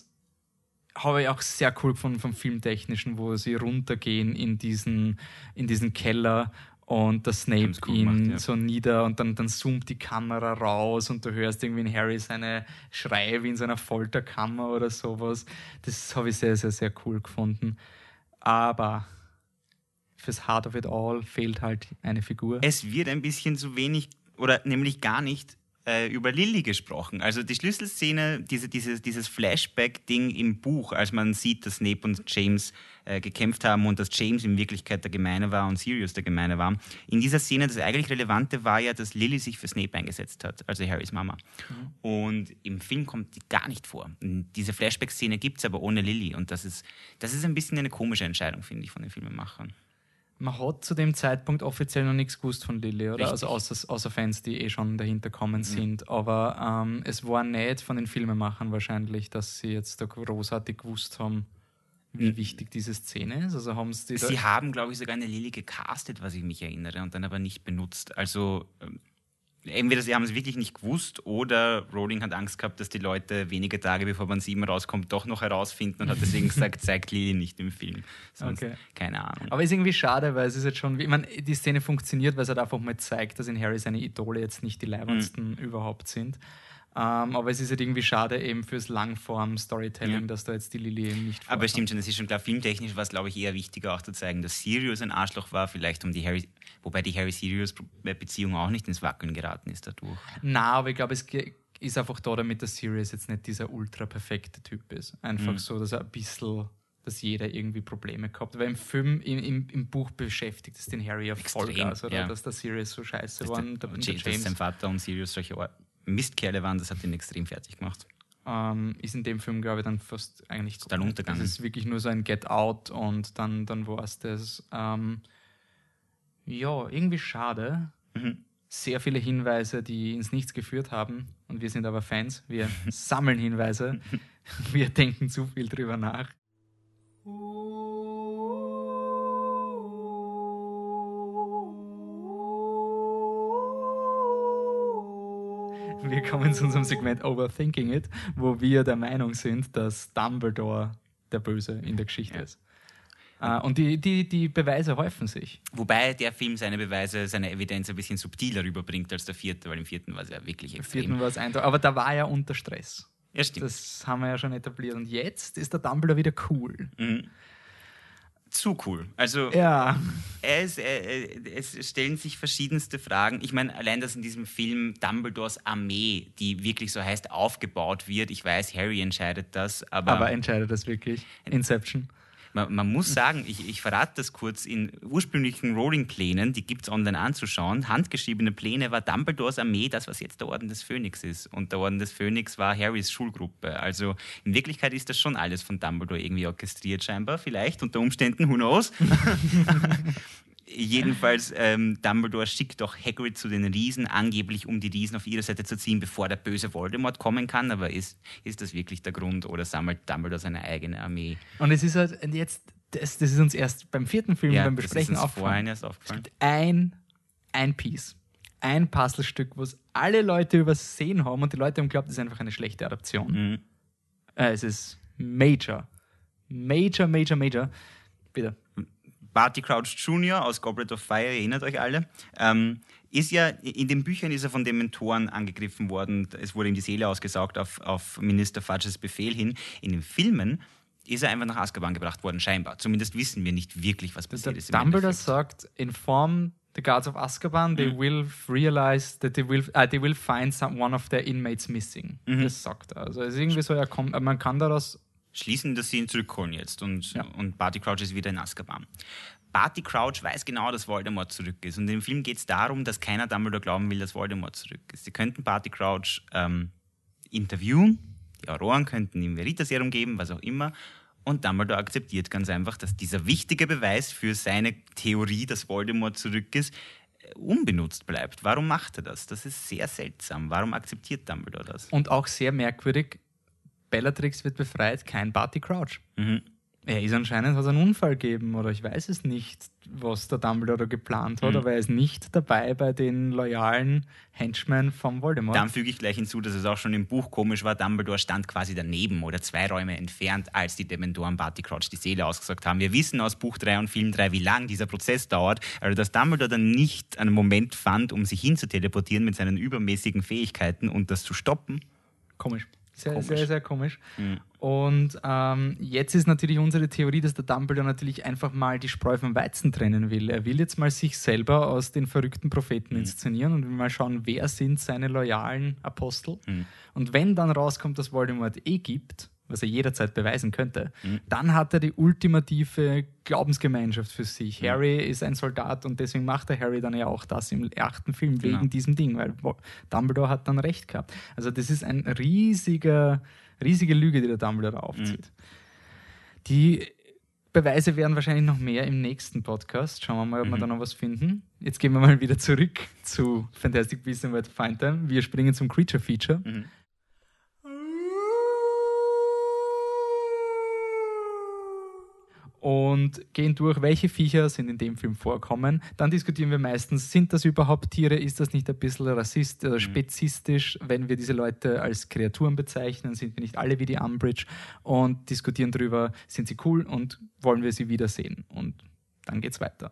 habe ich auch sehr cool gefunden vom Filmtechnischen, wo sie runtergehen in diesen, in diesen Keller und der Snape gut ihn gemacht, ja. so nieder und dann, dann zoomt die Kamera raus und du hörst irgendwie in Harry seine Schreie wie in seiner Folterkammer oder sowas. Das habe ich sehr, sehr, sehr cool gefunden. Aber fürs Heart of It All fehlt halt eine Figur. Es wird ein bisschen zu wenig oder nämlich gar nicht äh, über Lilly gesprochen. Also die Schlüsselszene, diese, dieses, dieses Flashback-Ding im Buch, als man sieht, dass Snape und James äh, gekämpft haben und dass James in Wirklichkeit der Gemeine war und Sirius der Gemeine war. In dieser Szene, das eigentlich Relevante war ja, dass Lilly sich für Snape eingesetzt hat, also Harrys Mama. Und im Film kommt die gar nicht vor. Und diese Flashback-Szene gibt es aber ohne Lilly. Und das ist, das ist ein bisschen eine komische Entscheidung, finde ich, von den Filmemachern. Man hat zu dem Zeitpunkt offiziell noch nichts gewusst von Lilly, oder? Richtig. Also außer, außer Fans, die eh schon dahinter kommen sind. Aber ähm, es war nicht von den Filmemachern wahrscheinlich, dass sie jetzt da großartig gewusst haben, wie Mhm. wichtig diese Szene ist. Also haben sie Sie haben, glaube ich, sogar eine Lilly gecastet, was ich mich erinnere, und dann aber nicht benutzt. Also ähm, entweder sie haben es wirklich nicht gewusst oder Rowling hat Angst gehabt, dass die Leute wenige Tage bevor man sieben rauskommt, doch noch herausfinden und hat deswegen gesagt, zeigt Lilly nicht im Film. Sonst Okay. keine Ahnung. aber ist irgendwie schade, weil es ist jetzt schon, ich meine, die Szene funktioniert, weil es halt einfach mal zeigt, dass in Harry seine Idole jetzt nicht die leibendsten Mhm. überhaupt sind. Ähm, aber es ist halt irgendwie schade eben fürs Langform-Storytelling, Ja. dass da jetzt die Lilly eben nicht Aber vorkommt. es stimmt schon, es ist schon klar, filmtechnisch war es, glaube ich, eher wichtiger auch zu zeigen, dass Sirius ein Arschloch war, vielleicht um die Harry, wobei die Harry-Sirius-Beziehung auch nicht ins Wackeln geraten ist dadurch. Na, aber ich glaube, es ist einfach da, damit der Sirius jetzt nicht dieser ultra perfekte Typ ist. Einfach Mhm. so, dass er ein bisschen, dass jeder irgendwie Probleme gehabt. Weil im Film, im, im, im Buch beschäftigt es den Harry ja Vollgas, oder? ja. Dass der Sirius so scheiße war. und der, der James sein Vater und Sirius solche Or- Mistkerle waren, das hat ihn extrem fertig gemacht. ähm, ist in dem Film, glaube ich, dann fast eigentlich Total untergegangen. Das ist wirklich nur so ein Get Out und dann, dann war es das. Ähm, ja, irgendwie schade. Mhm. Sehr viele Hinweise, die ins Nichts geführt haben. Und wir sind aber Fans. Wir sammeln Hinweise. Wir denken zu viel drüber nach. Wir kommen zu unserem Segment Overthinking It, wo wir der Meinung sind, dass Dumbledore der Böse in der Geschichte Ja. ist. Äh, und die, die, die Beweise häufen sich. Wobei der Film seine Beweise, seine Evidenz ein bisschen subtiler rüberbringt als der vierte, weil im vierten war es ja wirklich Im extrem. vierten war es eindeutig. Aber da war er unter Stress. ja, stimmt. Das haben wir ja schon etabliert. Und jetzt ist der Dumbledore wieder cool. Mhm. Zu cool. Also Ja. es, äh, es stellen sich verschiedenste Fragen. Ich meine, allein, dass in diesem Film Dumbledores Armee, die wirklich so heißt, aufgebaut wird. Ich weiß, Harry entscheidet das, aber, Aber entscheidet das wirklich? Inception. Man, man muss sagen, ich, ich verrate das kurz, in ursprünglichen Rowling-Plänen, die gibt es online anzuschauen, handgeschriebene Pläne war Dumbledores Armee das, was jetzt der Orden des Phönix ist. Und der Orden des Phönix war Harrys Schulgruppe. Also in Wirklichkeit ist das schon alles von Dumbledore irgendwie orchestriert scheinbar, vielleicht unter Umständen, who knows. Jedenfalls, ähm, Dumbledore schickt doch Hagrid zu den Riesen, angeblich um die Riesen auf ihre Seite zu ziehen, bevor der böse Voldemort kommen kann. Aber ist, ist das wirklich der Grund oder sammelt Dumbledore seine eigene Armee? Und es ist halt jetzt, das, das ist uns erst beim vierten Film beim das ist Besprechen aufgefallen. erst aufgefallen. ein, ein Piece, ein Puzzlestück, was alle Leute übersehen haben und die Leute haben geglaubt, das ist einfach eine schlechte Adaption. Mhm. Äh, es ist Major. Major, Major, Major. Bitte. Barty Crouch Jr. aus Goblet of Fire, erinnert euch alle, ähm, ist ja, in den Büchern ist er von den Mentoren angegriffen worden. Es wurde ihm die Seele ausgesaugt auf, auf Minister Fudges Befehl hin. In den Filmen ist er einfach nach Azkaban gebracht worden, scheinbar. Zumindest wissen wir nicht wirklich, was passiert ist. Dumbledore sagt, inform the guards of Azkaban, they Mhm. will realize that they will, uh, they will find some, one of their inmates missing. Mhm. Das sagt er. Also es ist irgendwie so, er kommt, man kann daraus schließen, dass sie ihn zurückholen jetzt und, Ja. und Barty Crouch ist wieder in Azkaban. Barty Crouch weiß genau, dass Voldemort zurück ist. Und im Film geht es darum, dass keiner Dumbledore glauben will, dass Voldemort zurück ist. Sie könnten Barty Crouch ähm, interviewen, die Auroren könnten ihm Veritaserum geben, was auch immer. Und Dumbledore akzeptiert ganz einfach, dass dieser wichtige Beweis für seine Theorie, dass Voldemort zurück ist, äh, unbenutzt bleibt. Warum macht er das? Das ist sehr seltsam. Warum akzeptiert Dumbledore das? und auch sehr merkwürdig, Bellatrix wird befreit, kein Barty Crouch. Mhm. Er ist anscheinend, hat einen Unfall gegeben oder ich weiß es nicht, was der Dumbledore da geplant hat, Mhm. aber er ist nicht dabei bei den loyalen Henchmen vom Voldemort. Dann füge ich gleich hinzu, dass es auch schon im Buch komisch war. Dumbledore stand quasi daneben oder zwei Räume entfernt, als die Dementoren Barty Crouch die Seele ausgesagt haben. Wir wissen aus Buch 3 und Film 3, wie lang dieser Prozess dauert. Also, dass Dumbledore dann nicht einen Moment fand, um sich hinzuteleportieren mit seinen übermäßigen Fähigkeiten und das zu stoppen. Komisch. Sehr, Komisch. sehr, sehr komisch. Mhm. Und ähm, jetzt ist natürlich unsere Theorie, dass der Dumbledore natürlich einfach mal die Spreu vom Weizen trennen will. Er will jetzt mal sich selber aus den verrückten Propheten inszenieren und will mal schauen, wer sind seine loyalen Apostel. Mhm. Und wenn dann rauskommt, dass Voldemort eh gibt, was er jederzeit beweisen könnte, Mhm. dann hat er die ultimative Glaubensgemeinschaft für sich. Harry ist ein Soldat und deswegen macht der Harry dann ja auch das im achten Film Genau. wegen diesem Ding, weil Dumbledore hat dann recht gehabt. Also das ist ein riesiger, riesige Lüge, die der Dumbledore aufzieht. Die Beweise werden wahrscheinlich noch mehr im nächsten Podcast. Schauen wir mal, ob wir da noch was finden. Jetzt gehen wir mal wieder zurück zu Fantastic Beasts and Where to Find Them. Wir springen zum Creature Feature. Und gehen durch, welche Viecher sind in dem Film vorkommen. Dann diskutieren wir meistens, sind das überhaupt Tiere? Ist das nicht ein bisschen rassist oder spezistisch, wenn wir diese Leute als Kreaturen bezeichnen? Sind wir nicht alle wie die Umbridge? Und diskutieren darüber, sind sie cool und wollen wir sie wiedersehen? Und dann geht's weiter.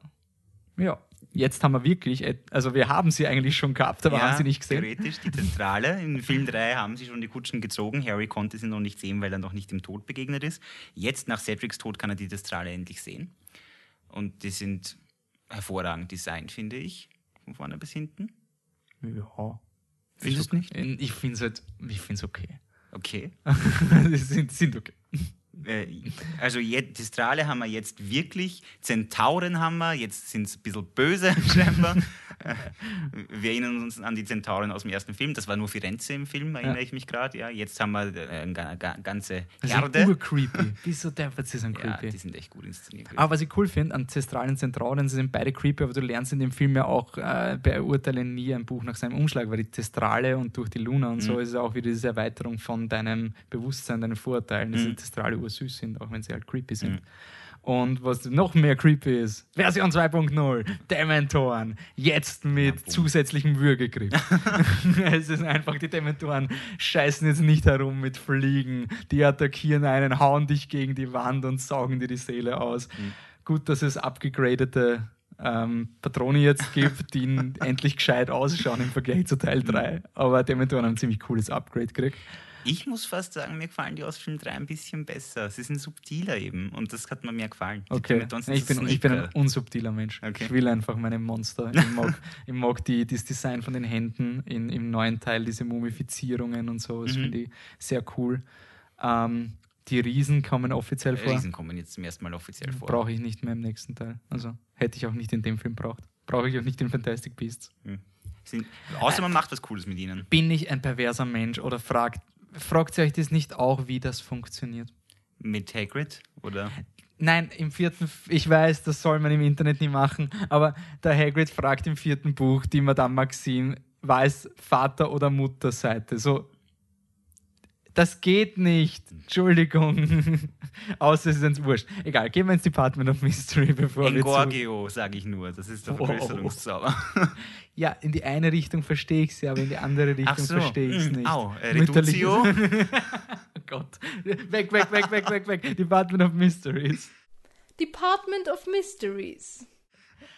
Ja, jetzt haben wir wirklich, also wir haben sie eigentlich schon gehabt, aber haben sie nicht gesehen. Theoretisch, die Zentrale. In Film 3 haben sie schon die Kutschen gezogen. Harry konnte sie noch nicht sehen, weil er noch nicht dem Tod begegnet ist. Jetzt, nach Cedrics Tod, kann er die Zentrale endlich sehen. Und die sind hervorragend designt, finde ich. Von vorne bis hinten. Ja. Findest du nicht? Ich finde es halt, ich finde es okay. Okay. sind, sind okay. Äh, also jetzt, die Strale haben wir jetzt wirklich, Zentauren haben wir, jetzt sind es ein bisschen böse scheinbar. Äh, wir erinnern uns an die Zentauren aus dem ersten Film, das war nur Firenze im Film, erinnere Ja. ich mich gerade. Ja. Jetzt haben wir äh, eine ga- ga- ganze Das ist urcreepy. Wieso deppert sie sind Ja, creepy? die sind echt gut inszeniert. Aber was ich cool finde, Ancestralen Zentralen, sie sind beide creepy, aber du lernst in dem Film ja auch, äh, beurteile nie ein Buch nach seinem Umschlag, weil die Testrale und durch die Luna und so ist es auch wieder diese Erweiterung von deinem Bewusstsein, deinen Vorurteilen, dass die Testrale ursüß sind, auch wenn sie halt creepy sind. Und was noch mehr creepy ist, Version 2.0, Dementoren, jetzt mit zusätzlichem Würgegriff. es ist einfach, die Dementoren scheißen jetzt nicht herum mit Fliegen, die attackieren einen, hauen dich gegen die Wand und saugen dir die Seele aus. Gut, dass es abgegradete ähm, Patrone jetzt gibt, die endlich gescheit ausschauen im Vergleich zu Teil 3. Aber Dementoren haben ein ziemlich cooles Upgrade gekriegt. Ich muss fast sagen, mir gefallen die aus Film 3 ein bisschen besser. Sie sind subtiler eben und das hat mir mehr gefallen. Die Okay, ich bin, ich bin ein unsubtiler Mensch. Okay. Ich will einfach meine Monster. Ich mag, ich mag die, das Design von den Händen in, im neuen Teil, diese Mumifizierungen und so. Das Mhm. finde ich sehr cool. Ähm, die Riesen kommen offiziell vor. Riesen kommen jetzt zum ersten Mal offiziell vor. Brauche ich nicht mehr im nächsten Teil. Also hätte ich auch nicht in dem Film braucht. Brauche ich auch nicht in Fantastic Beasts. Sind, außer man macht was Cooles mit ihnen. Bin ich ein perverser Mensch oder fragt, fragt ihr euch das nicht auch, wie das funktioniert? Mit Hagrid? Oder? Nein, im vierten, ich weiß, das soll man im Internet nie machen, aber der Hagrid fragt im vierten Buch die Madame Maxime, war es Vater- oder Mutterseite? So, das geht nicht. Entschuldigung. Außer es ist uns wurscht. Egal, gehen wir ins Department of Mystery, bevor wir zu... Engorgio, sage ich nur. Das ist der Wow. Vergrößerungszauber. Ja, in die eine Richtung verstehe ich sie, aber in die andere Richtung so. verstehe ich es Hm, nicht. au, äh, Reduzio. oh Gott. Weg, weg, weg, weg, weg, weg. Department of Mysteries. Department of Mysteries.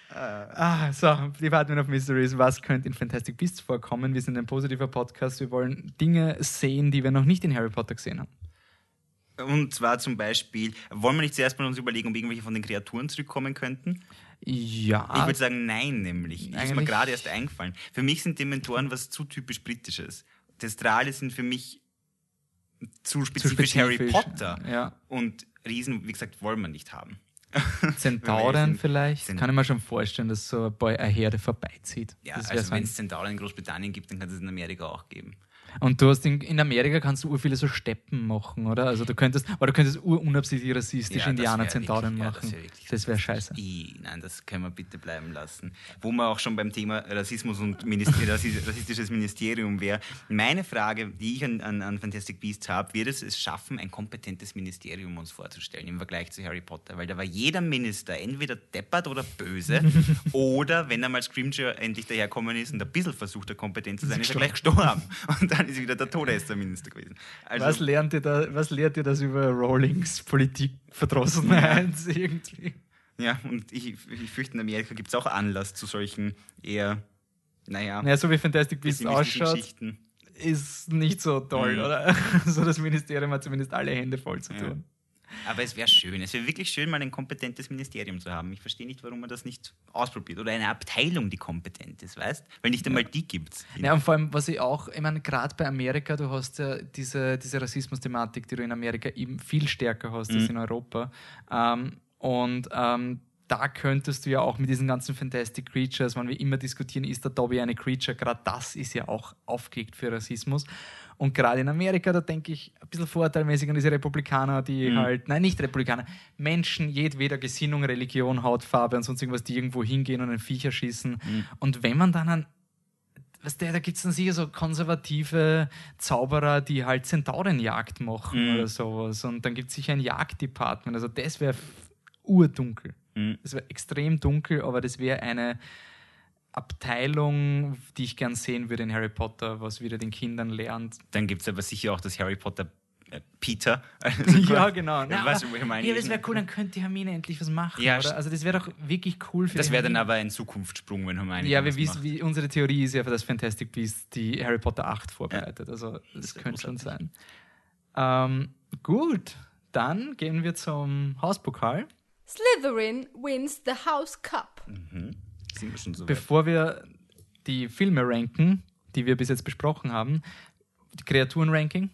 Ah, so, Department of Mysteries. Was könnte in Fantastic Beasts vorkommen? Wir sind ein positiver Podcast. Wir wollen Dinge sehen, die wir noch nicht in Harry Potter gesehen haben. Und zwar zum Beispiel, wollen wir nicht zuerst mal uns überlegen, ob irgendwelche von den Kreaturen zurückkommen könnten? Ja. Ich würde sagen, nein, nämlich. Ist mir gerade erst eingefallen. Für mich sind Dementoren was zu typisch Britisches. Testrale sind für mich zu spezifisch, zu Harry Potter. Ja. Und Riesen, wie gesagt, wollen wir nicht haben. Zentauren vielleicht. sind- Kann ich mir schon vorstellen, dass so ein paar- eine Herde vorbeizieht. Ja, das also so wenn es Zentauren in Großbritannien gibt, dann kann es in Amerika auch geben. Und du hast in, in Amerika kannst du ur viele so Steppen machen, oder? Also du könntest, aber du könntest unabsichtlich rassistisch Ja, Indianer wär Zentauren wirklich- ja, machen. das wär wäre scheiße. I, nein, das können wir bitte bleiben lassen. Wo wir auch schon beim Thema Rassismus und Minister Rassis- rassistisches Ministerium wäre. Meine Frage, die ich an, an, an Fantastic Beasts habe, wird es es schaffen, ein kompetentes Ministerium uns vorzustellen im Vergleich zu Harry Potter? Weil da war jeder Minister entweder deppert oder böse oder wenn einmal Scrimgeour endlich daherkommen ist und ein bisschen versucht, er kompetent zu sein, ist er gleich gestorben. Und dann ist wieder der Todesserminister gewesen. Also, was, lernt ihr da, was lehrt ihr das über Rowlings Politikverdrossenheit irgendwie? Ja, und ich, ich fürchte, in Amerika gibt es auch Anlass zu solchen eher, naja, Naja, so wie Fantastic Beasts ausschaut, ist nicht so toll, Mhm. oder? So das Ministerium hat zumindest alle Hände voll zu Ja. Aber es wäre schön, es wäre wirklich schön, mal ein kompetentes Ministerium zu haben. Ich verstehe nicht, warum man das nicht ausprobiert. Oder eine Abteilung, die kompetent ist, weißt Weil nicht einmal die gibt es. Ja, und vor allem, was ich auch, ich meine, gerade bei Amerika, du hast ja diese, diese Rassismus-Thematik, die du in Amerika eben viel stärker hast als Mhm. in Europa. Ähm, und ähm, da könntest du ja auch mit diesen ganzen Fantastic Creatures, wenn wir immer diskutieren, ist der Dobby eine Creature, gerade das ist ja auch aufgelegt für Rassismus. Und gerade in Amerika, da denke ich ein bisschen vorteilmäßig an diese Republikaner, die Mhm. halt, nein, nicht Republikaner, Menschen jedweder Gesinnung, Religion, Hautfarbe und sonst irgendwas, die irgendwo hingehen und einen Viecher schießen. Mhm. Und wenn man dann an Weißt du, da gibt es dann sicher so konservative Zauberer, die halt Zentaurenjagd machen Mhm. oder sowas. Und dann gibt es sicher ein Jagddepartment. Also das wäre urdunkel. Mhm. Das wäre extrem dunkel, aber das wäre eine Abteilung, die ich gern sehen würde in Harry Potter, was wieder den Kindern lernt. Dann gibt es aber sicher auch das Harry Potter äh, Peter. ja, genau. Ja, Na, weißt aber, du, wo ich meine? ja, das wäre cool, dann könnte die Hermine endlich was machen. Ja, oder? Also das wäre doch wirklich cool für Das wäre dann Hermine. aber ein Zukunftssprung, wenn Hermione Ja, wir was wissen, macht. wie, unsere Theorie ist ja für das Fantastic Beasts die Harry Potter 8 vorbereitet. Also das, ja könnte schon sein. Ähm, gut, dann gehen wir zum Hauspokal. Slytherin wins the House Cup. Sind wir schon so weit? Bevor wir die Filme ranken, die wir bis jetzt besprochen haben, die Kreaturen-Ranking.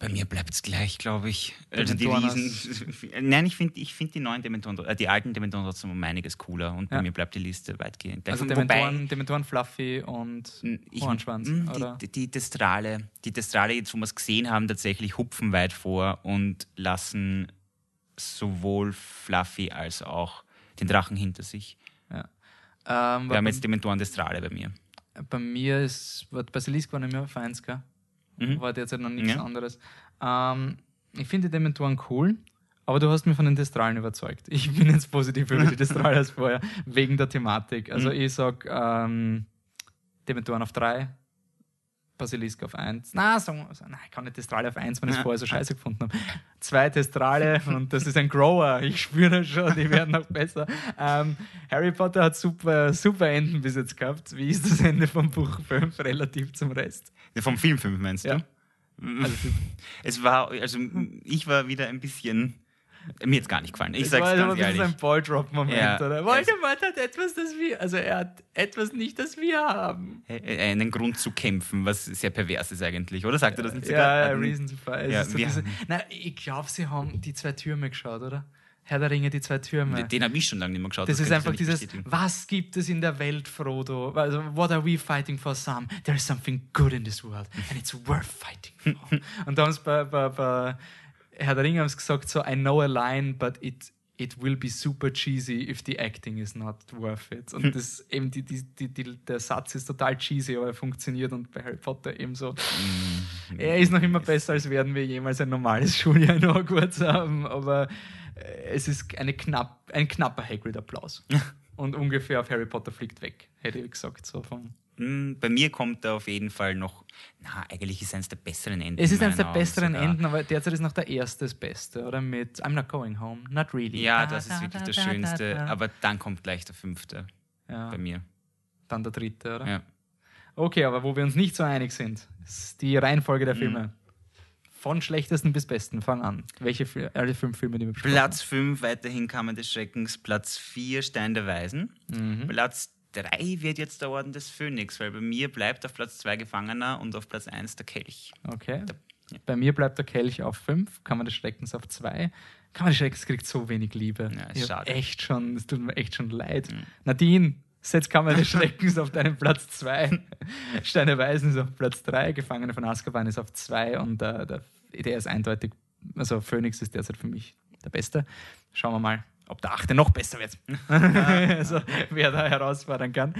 Bei mir bleibt es gleich, glaube ich. Also die Dementoren Riesen. Nein, ich finde ich find die neuen Dementoren, äh, die alten Dementoren trotzdem um einiges cooler und bei Ja. mir bleibt die Liste weitgehend gleich. Also Wobei- Dementoren, Dementoren Fluffy und Ich- Hornschwanz. mm, oder? Die, die, die Destrale, die Destrale, jetzt wo wir es gesehen haben, tatsächlich hupfen weit vor und lassen sowohl Fluffy als auch den Drachen hinter sich. Ähm, war Wir haben jetzt Dementoren Destrale bei mir. bei mir ist, Basilisk war nicht mehr auf 1, gell? Mhm. War derzeit noch nichts Ja. anderes. Ähm, ich finde die Dementoren cool, aber du hast mich von den Destralen überzeugt. Ich bin jetzt positiv über die Destralen als vorher, wegen der Thematik. Also Mhm. ich sag ähm, Dementoren auf 3, Basilisk auf 1. Na, sagen wir, nein, ich kann nicht Destrale auf 1, wenn ich es Ja. vorher so scheiße gefunden habe. Zwei Destrale und das ist ein Grower. Ich spüre schon, die werden noch besser. Ähm, Harry Potter hat super, super Enden bis jetzt gehabt. Wie ist das Ende vom Buch 5 relativ zum Rest? Vom Film 5 meinst Ja. du? Es war, also ich war wieder ein bisschen, mir jetzt gar nicht gefallen. Ich sag's war aber ganz ein bisschen ehrlich. ein Balldrop-Moment, Ja. oder? Voldemort hat etwas, das wir, also er hat etwas nicht, das wir haben. Äh, einen Grund zu kämpfen, was sehr pervers ist eigentlich, oder? Sagt er das nicht sogar? Ja, Ähm, Reason to Fight. Ja, ist so diese, na, ich glaube, sie haben die zwei Türme geschaut, oder? Herr der Ringe, die zwei Türme. Den habe ich schon lange nicht mehr geschaut. Das, ist kann ich einfach dieses, bestätigen. was gibt es in der Welt, Frodo? Also, what are we fighting for some? There is something good in this world and it's worth fighting for. Und da haben sie bei, bei, bei Herr der Ringe haben sie gesagt, so, I know a line, but it, it will be super cheesy if the acting is not worth it. Und das eben, die, die, die, der Satz ist total cheesy, aber er funktioniert und bei Harry Potter eben so. Mm. Er ist noch immer besser, als werden wir jemals ein normales Schuljahr in Hogwarts haben, aber äh, es ist eine knapp, ein knapper Hagrid-Applaus. Und ungefähr auf Harry Potter fliegt weg, hätte ich gesagt. So von. Mm, Bei mir kommt da auf jeden Fall noch, na, eigentlich ist eines der besseren Enden. Es ist in eines der Augen besseren sogar. Enden, aber derzeit ist noch der erste das Beste, oder? Mit I'm not going home, not really. Ja, Da, das da, ist wirklich da, das da, da, Schönste, aber dann kommt gleich der fünfte ja, bei mir. dann der dritte, oder? Ja. Okay, aber wo wir uns nicht so einig sind, ist die Reihenfolge der Filme. Von schlechtesten bis besten, fang an. Welche alle fünf Filme, die wir besprochen Platz 5 weiterhin Kammer des Schreckens, Platz 4 Stein der Weisen. Mhm. Platz 3 wird jetzt der Orden des Phönix, weil bei mir bleibt auf Platz 2 Gefangener und auf Platz 1 der Kelch. Okay. Ja. Bei mir bleibt der Kelch auf 5, Kammer des Schreckens auf 2. Kammer des Schreckens kriegt so wenig Liebe. Ja, ist schade. Echt schon, es tut mir echt schon leid. Mhm. Nadine, Setzkammer des Schreckens auf deinem Platz 2. Steine Weisen ist auf Platz 3. Gefangene von Azkaban ist auf 2. Und äh, der, der ist eindeutig, also Phoenix ist derzeit für mich der Beste. Schauen wir mal, ob der achte noch besser wird. also, wer da herausfordern kann.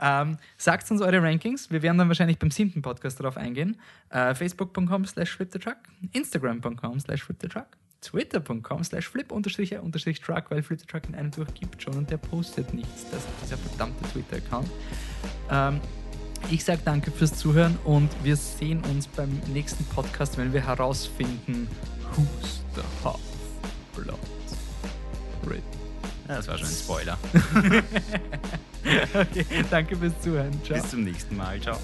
Ähm, sagt uns eure Rankings. Wir werden dann wahrscheinlich beim siebten Podcast darauf eingehen. Äh, Facebook.com slash flipthetruck, Instagram.com slash flipthetruck, Twitter.com slash flip unterstrich unterstrich truck, weil Flip the Truck in einem durchgibt schon und der postet nichts. Das ist dieser verdammte Twitter-Account. Ähm, ich sage danke fürs Zuhören und wir sehen uns beim nächsten Podcast, wenn wir herausfinden, who's the Half-Blood. Red. Ja, das war schon ein Spoiler. Okay, danke fürs Zuhören. Ciao. Bis zum nächsten Mal. Ciao.